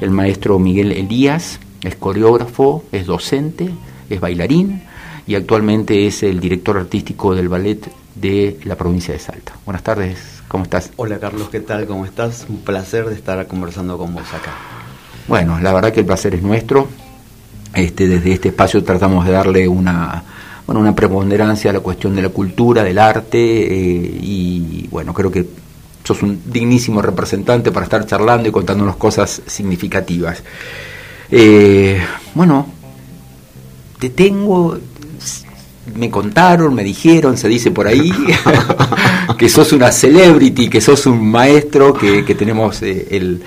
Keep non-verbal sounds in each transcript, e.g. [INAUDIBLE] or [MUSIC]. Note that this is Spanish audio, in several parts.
el maestro Miguel Elías, es coreógrafo, es docente, es bailarín y actualmente es el director artístico del ballet de la provincia de Salta. Buenas tardes, ¿cómo estás? Hola Carlos, ¿qué tal? ¿Cómo estás? Un placer de estar conversando con vos acá. Bueno, la verdad que el placer es nuestro. Este, desde este espacio tratamos de darle una, bueno, una preponderancia a la cuestión de la cultura, del arte, eh, y bueno, creo que sos un dignísimo representante para estar charlando y contándonos cosas significativas. Eh, bueno, te tengo, me contaron, me dijeron, se dice por ahí, [LAUGHS] que sos una celebrity, que sos un maestro, que, tenemos eh, el,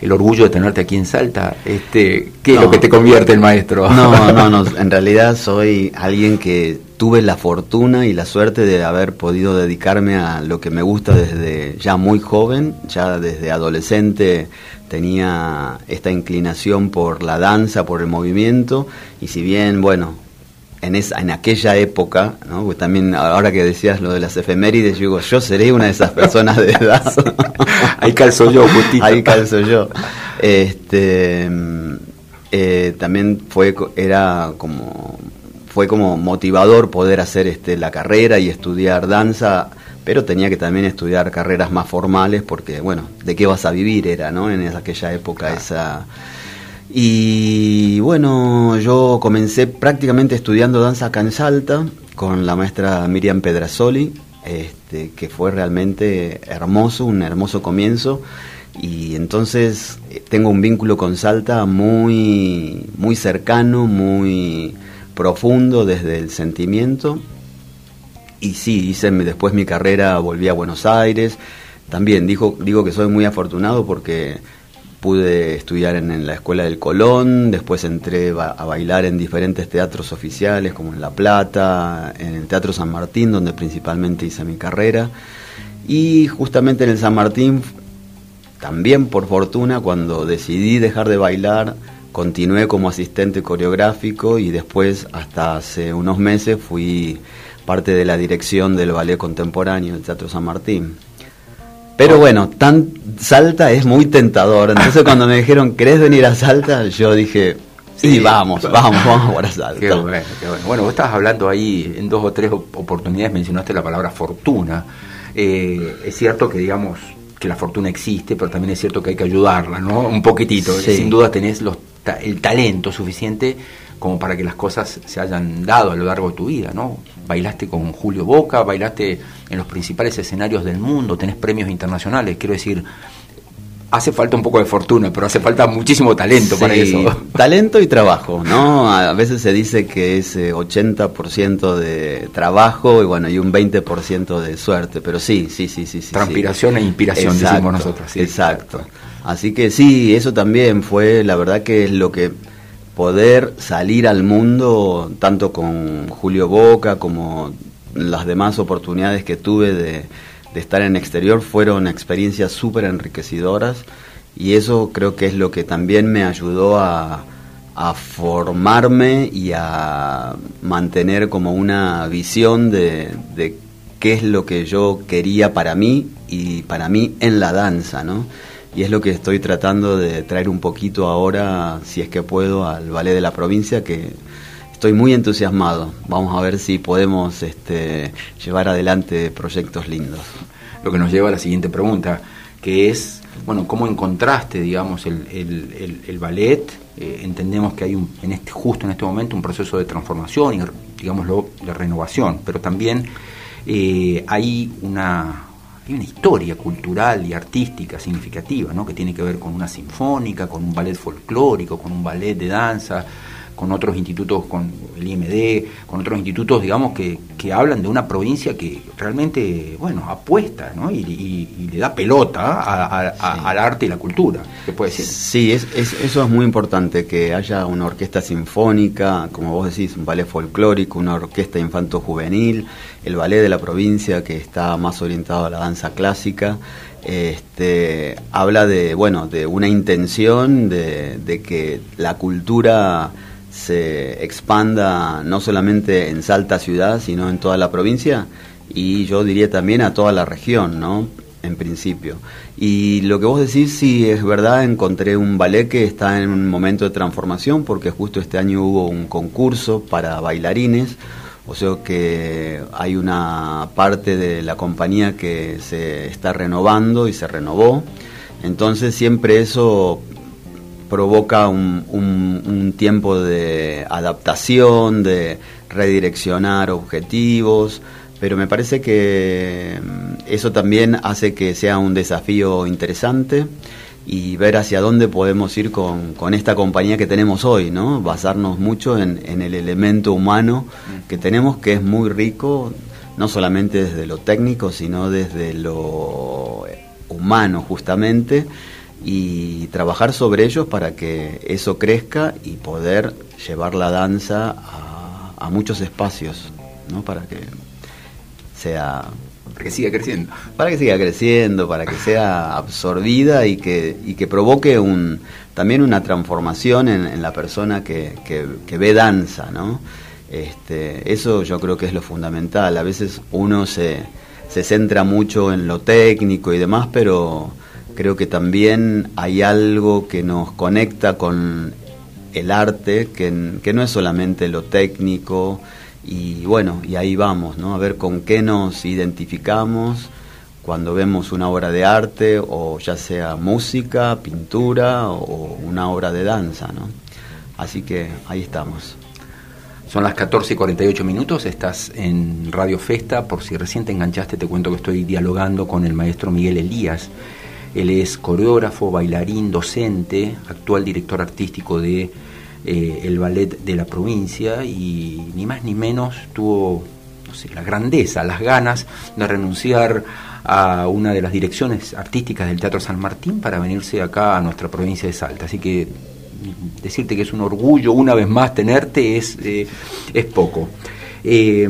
el, orgullo de tenerte aquí en Salta. Este, ¿Qué es lo que te convierte en maestro? No, no, no, [LAUGHS] en realidad soy alguien que tuve la fortuna y la suerte de haber podido dedicarme a lo que me gusta desde ya muy joven, ya desde adolescente tenía esta inclinación por la danza, por el movimiento, y si bien, bueno, en, esa, en aquella época, ¿no? Porque también ahora que decías lo de las efemérides, yo digo, yo seré una de esas personas de edad. [LAUGHS] Ahí calzo yo, justito. Ahí calzo yo. Este, eh, también fue, era como, fue como motivador poder hacer este, la carrera y estudiar danza pero tenía que también estudiar carreras más formales porque, bueno, ¿de qué vas a vivir? Era, ¿no? En aquella época esa... Y bueno, yo comencé prácticamente estudiando danza acá en Salta con la maestra Miriam Pedrasoli, este, que fue realmente hermoso, un hermoso comienzo. Y entonces eh, tengo un vínculo con Salta muy, muy cercano, muy profundo desde el sentimiento y sí, hice después mi carrera, volví a Buenos Aires. También digo que soy muy afortunado porque pude estudiar en, la Escuela del Colón, después entré a bailar en diferentes teatros oficiales como en La Plata, en el Teatro San Martín, donde principalmente hice mi carrera. Y justamente en el San Martín, también por fortuna, cuando decidí dejar de bailar, continué como asistente coreográfico y después, hasta hace unos meses, fui parte de la dirección del ballet contemporáneo del Teatro San Martín. Pero bueno, tan Salta es muy tentador. Entonces [LAUGHS] cuando me dijeron, ¿querés venir a Salta? Yo dije, sí, vamos, [LAUGHS] vamos, vamos para Salta. Qué bueno, qué bueno. Bueno, vos estabas hablando ahí, en dos o tres oportunidades mencionaste la palabra fortuna. Eh, es cierto que, digamos, que la fortuna existe, pero también es cierto que hay que ayudarla, ¿no? Un poquitito. Sin duda tenés los, el talento suficiente como para que las cosas se hayan dado a lo largo de tu vida, ¿no? Bailaste con Julio Boca, bailaste en los principales escenarios del mundo, tenés premios internacionales, quiero decir, hace falta un poco de fortuna, pero hace falta muchísimo talento para eso. [LAUGHS] Talento y trabajo, ¿no? A veces se dice que es 80% eh, de trabajo y bueno, y un 20% de suerte, pero sí, sí, sí, sí. Transpiración e inspiración, decimos nosotros. Exacto. Así que sí, eso también fue, la verdad que es lo que poder salir al mundo, tanto con Julio Boca como las demás oportunidades que tuve de, estar en exterior, fueron experiencias súper enriquecedoras y eso creo que es lo que también me ayudó a, formarme y a mantener como una visión de, de qué es lo que yo quería para mí y para mí en la danza, ¿no? Y es lo que estoy tratando de traer un poquito ahora, si es que puedo, al ballet de la provincia, que estoy muy entusiasmado. Vamos a ver si podemos este, llevar adelante proyectos lindos. Lo que nos lleva a la siguiente pregunta, que es, bueno, ¿cómo encontraste, digamos, el, ballet? Eh, entendemos que hay un, en este, justo en este momento un proceso de transformación y, digámoslo, de renovación, pero también eh, hay una hay una historia cultural y artística significativa, ¿no? que tiene que ver con una sinfónica, con un ballet folclórico, con un ballet de danza, con otros institutos, con el IMD, con otros institutos, digamos, que, que hablan de una provincia que realmente, bueno, apuesta, ¿no? Y, le da pelota al arte y la cultura, ¿qué puede decir? Sí, es, eso es muy importante, que haya una orquesta sinfónica, como vos decís, un ballet folclórico, una orquesta infanto-juvenil, el ballet de la provincia que está más orientado a la danza clásica, este, habla de, bueno, de una intención de, de que la cultura se expanda no solamente en Salta ciudad, sino en toda la provincia y yo diría también a toda la región, ¿no? en principio. Y lo que vos decís, sí, es verdad, encontré un ballet que está en un momento de transformación porque justo este año hubo un concurso para bailarines, o sea que hay una parte de la compañía que se está renovando y se renovó. Entonces siempre eso provoca un, tiempo de adaptación, de redireccionar objetivos, pero me parece que mm, eso también hace que sea un desafío interesante y ver hacia dónde podemos ir con, esta compañía que tenemos hoy, ¿no? Basarnos mucho en, el elemento humano que tenemos, que es muy rico, no solamente desde lo técnico, sino desde lo humano justamente, y trabajar sobre ellos para que eso crezca y poder llevar la danza a, a muchos espacios, ¿no? Para que sea para que siga creciendo. Para que siga creciendo, para que sea absorbida y que, y que provoque un, también una transformación en, la persona que, que, ve danza, ¿no? Este, eso yo creo que es lo fundamental. A veces uno se, se centra mucho en lo técnico y demás, pero creo que también hay algo que nos conecta con el arte, que, que no es solamente lo técnico, y bueno, y ahí vamos, ¿no? A ver con qué nos identificamos cuando vemos una obra de arte o ya sea música, pintura o una obra de danza, ¿no? Así que ahí estamos. Son las 14 y 48 minutos, estás en Radio Festa, por si recién te enganchaste te cuento que estoy dialogando con el maestro Miguel Elías. Él es coreógrafo, bailarín, docente, actual director artístico de eh, el ballet de la provincia y ni más ni menos tuvo no sé, la grandeza, las ganas de renunciar a una de las direcciones artísticas del Teatro San Martín para venirse acá a nuestra provincia de Salta. Así que decirte que es un orgullo una vez más tenerte es, eh, es poco. Eh,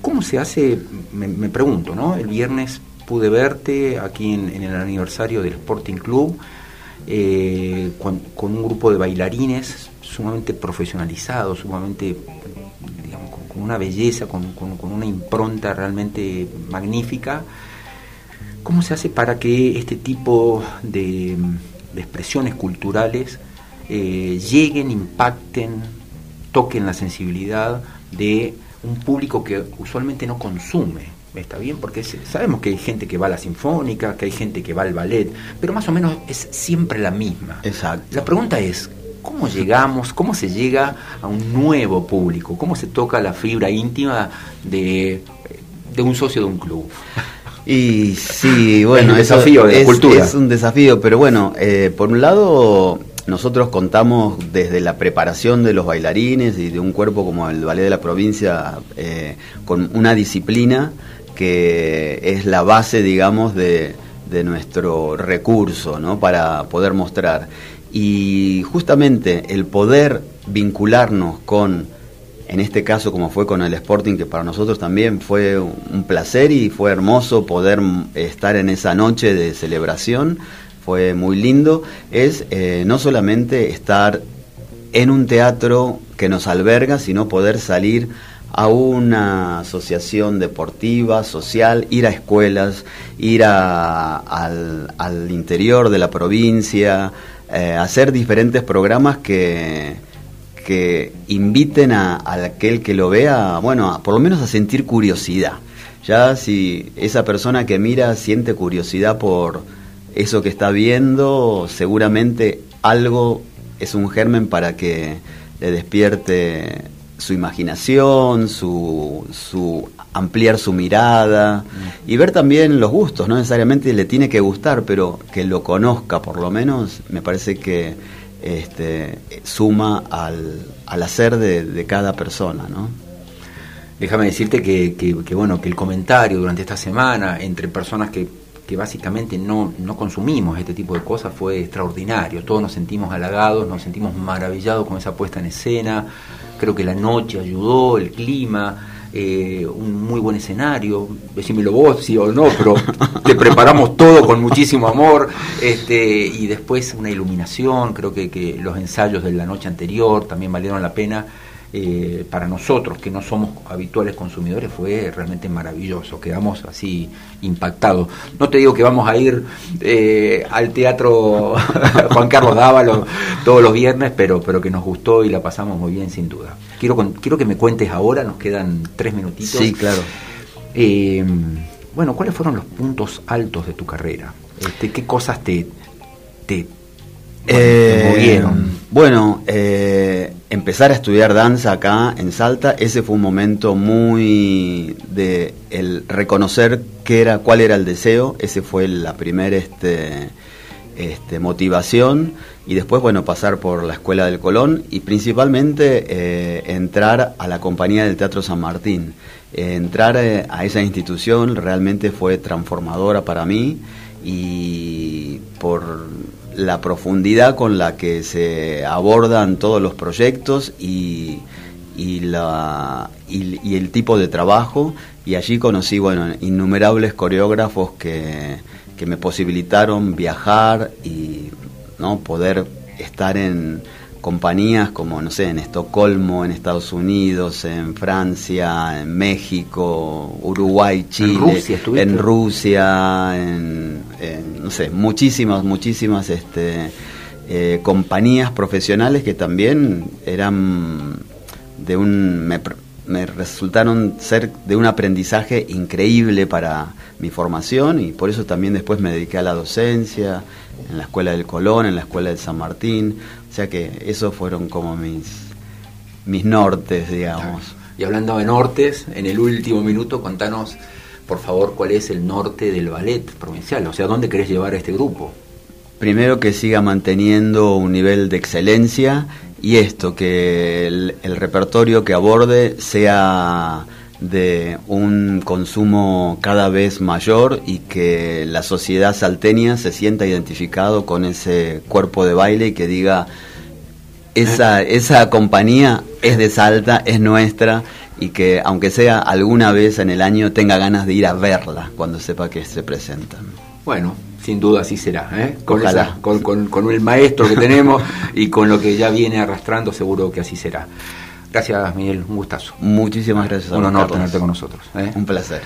¿Cómo se hace? Me, pregunto, ¿no? El viernes pude verte aquí en, el aniversario del Sporting Club con, con, un grupo de bailarines sumamente profesionalizado, sumamente, digamos, con, una belleza, con, una impronta realmente magnífica. ¿Cómo se hace para que este tipo de, expresiones culturales eh, lleguen, impacten, toquen la sensibilidad de un público que usualmente no consume? ¿Está bien? Porque sabemos que hay gente que va a la sinfónica, que hay gente que va al ballet, pero más o menos es siempre la misma. Exacto. La pregunta es, ¿Cómo llegamos, cómo se llega a un nuevo público? ¿Cómo se toca la fibra íntima de, un socio de un club? Y sí, bueno, es un desafío de es, cultura. Es un desafío, pero bueno, eh, por un lado nosotros contamos desde la preparación de los bailarines y de un cuerpo como el Ballet de la Provincia eh, con una disciplina que es la base, digamos, de, de nuestro recurso, ¿no? Para poder mostrar. Y justamente el poder vincularnos con, en este caso como fue con el Sporting, que para nosotros también fue un placer y fue hermoso poder estar en esa noche de celebración, fue muy lindo, es eh, no solamente estar en un teatro que nos alberga, sino poder salir a una asociación deportiva, social, ir a escuelas, ir al, interior de la provincia, eh, hacer diferentes programas que, que inviten a, aquel que lo vea, bueno, por lo menos a sentir curiosidad. Ya si esa persona que mira siente curiosidad por eso que está viendo, seguramente algo es un germen para que le despierte su imaginación, su, su ampliar su mirada mm. y ver también los gustos, no necesariamente le tiene que gustar, pero que lo conozca por lo menos, me parece que este, suma al, al hacer de, cada persona, ¿no? Déjame decirte que, que, bueno, que el comentario durante esta semana entre personas que, que básicamente no, no consumimos este tipo de cosas fue extraordinario. Todos nos sentimos halagados, nos sentimos maravillados con esa puesta en escena. Creo que la noche ayudó, el clima, eh, un muy buen escenario, decímelo vos, sí o no, pero [LAUGHS] te preparamos todo con muchísimo amor, este, y después una iluminación, creo que, que los ensayos de la noche anterior también valieron la pena, eh, para nosotros que no somos habituales consumidores fue realmente maravilloso, quedamos así impactados. No te digo que vamos a ir eh, al teatro [LAUGHS] Juan Carlos Dávalo todos los viernes, pero, pero que nos gustó y la pasamos muy bien sin duda. Quiero, quiero que me cuentes ahora, nos quedan tres minutitos. Sí, claro. Eh, bueno, ¿cuáles fueron los puntos altos de tu carrera? Este, ¿Qué cosas te, te, movieron? Bueno, eh, empezar a estudiar danza acá en Salta, ese fue un momento muy de el reconocer qué era, cuál era el deseo, ese fue la primera este, este, motivación y después bueno pasar por la escuela del Colón y principalmente eh, entrar a la compañía del Teatro San Martín. Eh, entrar eh, a esa institución realmente fue transformadora para mí y por la profundidad con la que se abordan todos los proyectos y, y, la, y, el tipo de trabajo. Y allí conocí bueno, innumerables coreógrafos que, que me posibilitaron viajar y ¿no? poder estar en compañías como, no sé, en Estocolmo, en Estados Unidos, en Francia, en México, Uruguay, Chile, en Rusia, en, no sé, muchísimas, muchísimas este, eh, compañías profesionales que también eran de un... Me, me resultaron ser de un aprendizaje increíble para mi formación y por eso también después me dediqué a la docencia en la Escuela del Colón, en la Escuela del San Martín, o sea que esos fueron como mis, mis nortes, digamos. Y hablando de nortes, en el último minuto, contanos, por favor, cuál es el norte del ballet provincial, o sea, ¿dónde querés llevar a este grupo? Primero que siga manteniendo un nivel de excelencia y esto, que el, el repertorio que aborde sea de un consumo cada vez mayor y que la sociedad salteña se sienta identificado con ese cuerpo de baile y que diga esa, esa compañía es de Salta, es nuestra y que aunque sea alguna vez en el año tenga ganas de ir a verla cuando sepa que se presentan. Bueno, sin duda así será, ¿eh? con, con, con el maestro que tenemos y con lo que ya viene arrastrando seguro que así será. Gracias, Miguel, un gustazo. Muchísimas gracias. Un honor tenerte con nosotros. ¿eh? Un placer.